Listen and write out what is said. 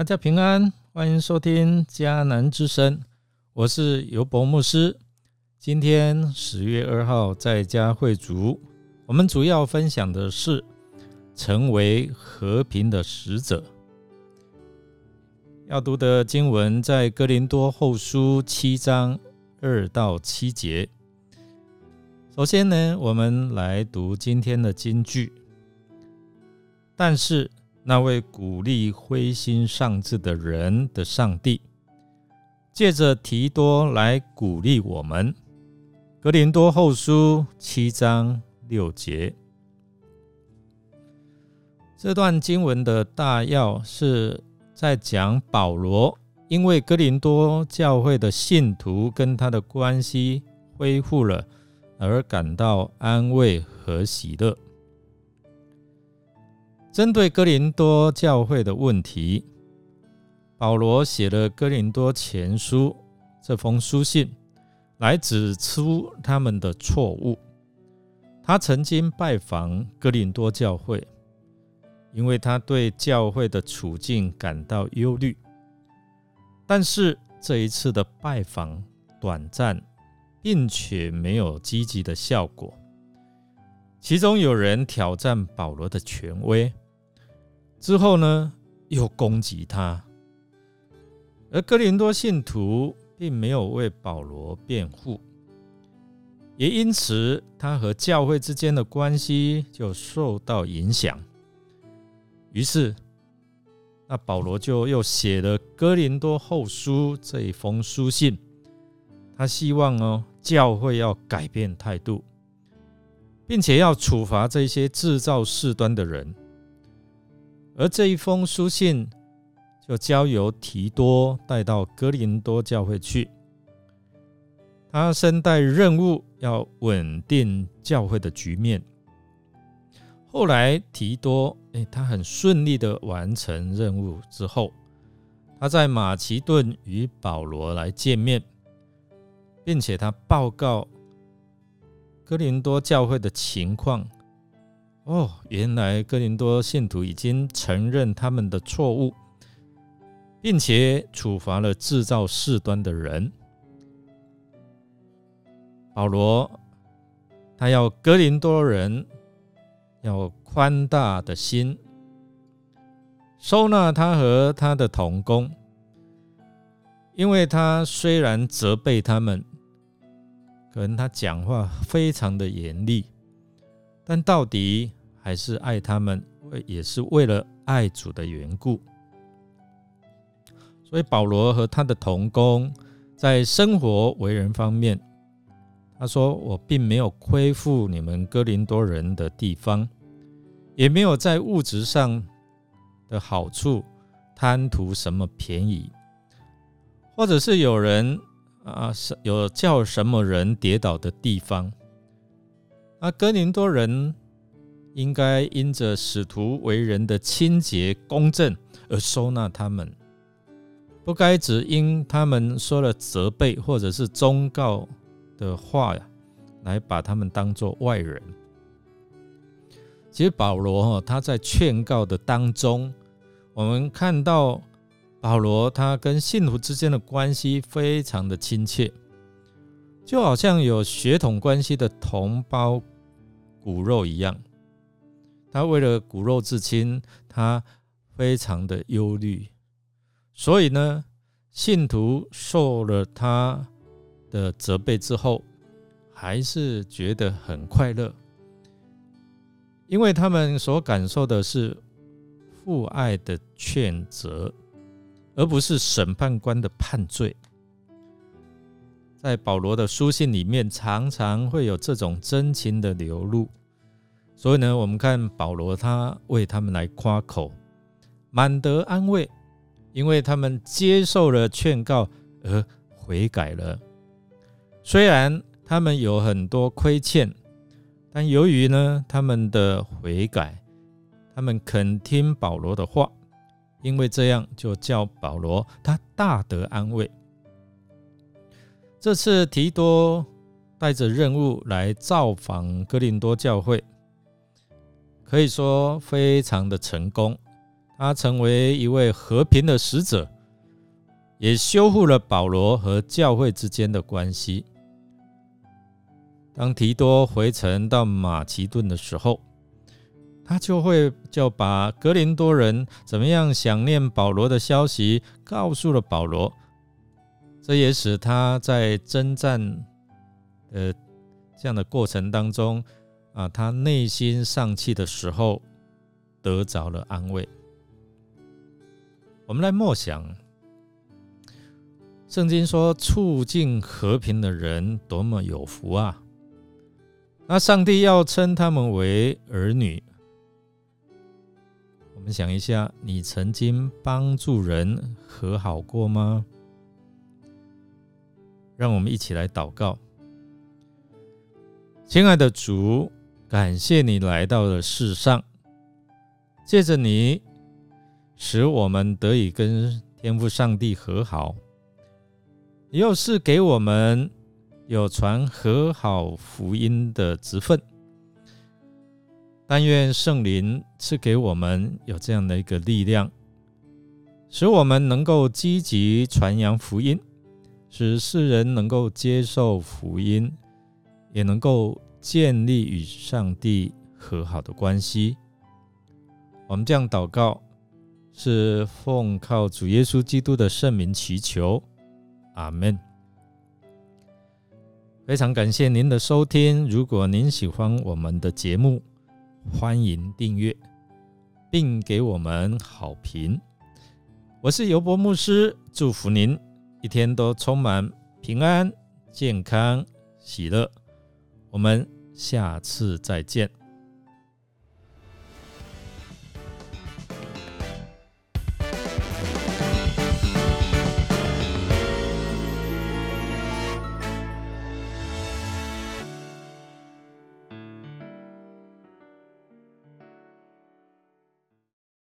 大家平安，欢迎收听迦南之声，我是尤博牧师。今天十月二号在家会主，我们主要分享的是成为和平的使者。要读的经文在哥林多后书七章二到七节。首先呢，我们来读今天的金句。但是那位鼓励灰心丧志的人的上帝，借着提多来鼓励我们。格林多后书七章六节，这段经文的大要是在讲保罗，因为格林多教会的信徒跟他的关系恢复了，而感到安慰和喜乐。针对哥林多教会的问题，保罗写了《哥林多前书》这封书信，来指出他们的错误。他曾经拜访哥林多教会，因为他对教会的处境感到忧虑。但是这一次的拜访短暂，并且没有积极的效果。其中有人挑战保罗的权威。之后呢，又攻击他，而哥林多信徒并没有为保罗辩护，也因此他和教会之间的关系就受到影响。于是，那保罗就又写了哥林多后书这一封书信，他希望哦教会要改变态度，并且要处罚这些制造事端的人。而这一封书信就交由提多带到哥林多教会去，他身带任务要稳定教会的局面。后来提多，哎，他很顺利的完成任务之后，他在马其顿与保罗来见面，并且他报告哥林多教会的情况。哦，原来哥林多信徒已经承认他们的错误，并且处罚了制造事端的人。保罗他要哥林多人要宽大的心，收纳他和他的同工，因为他虽然责备他们，可能他讲话非常的严厉，但到底。还是爱他们，为也是为了爱主的缘故。所以保罗和他的同工在生活为人方面，他说：“我并没有亏负你们哥林多人的地方，也没有在物质上的好处贪图什么便宜，或者是有人啊，是有叫什么人跌倒的地方。啊，哥林多人。”应该因着使徒为人的清洁公正而收纳他们，不该只因他们说了责备或者是忠告的话呀，来把他们当做外人。其实保罗哈他在劝告的当中，我们看到保罗他跟信徒之间的关系非常的亲切，就好像有血统关系的同胞骨肉一样。他为了骨肉至亲，他非常的忧虑，所以呢，信徒受了他的责备之后，还是觉得很快乐，因为他们所感受的是父爱的劝责，而不是审判官的判罪。在保罗的书信里面，常常会有这种真情的流露。所以呢，我们看保罗，他为他们来夸口，满得安慰，因为他们接受了劝告而悔改了。虽然他们有很多亏欠，但由于呢他们的悔改，他们肯听保罗的话，因为这样就叫保罗他大得安慰。这次提多带着任务来造访哥林多教会。可以说非常的成功，他成为一位和平的使者，也修复了保罗和教会之间的关系。当提多回城到马其顿的时候，他就会就把格林多人怎么样想念保罗的消息告诉了保罗，这也使他在征战的这样的过程当中啊，他内心丧气的时候得着了安慰。我们来默想，圣经说促进和平的人多么有福啊！那上帝要称他们为儿女。我们想一下，你曾经帮助人和好过吗？让我们一起来祷告。亲爱的主，感谢你来到了世上，借着你，使我们得以跟天父上帝和好，又是给我们有传和好福音的职分。但愿圣灵赐给我们有这样的一个力量，使我们能够积极传扬福音，使世人能够接受福音，也能够建立与上帝和好的关系。我们这样祷告，是奉靠主耶稣基督的圣名祈求，阿门。非常感谢您的收听，如果您喜欢我们的节目。欢迎订阅，并给我们好评。我是尤博牧师，祝福您一天都充满平安、健康、喜乐。我们下次再见。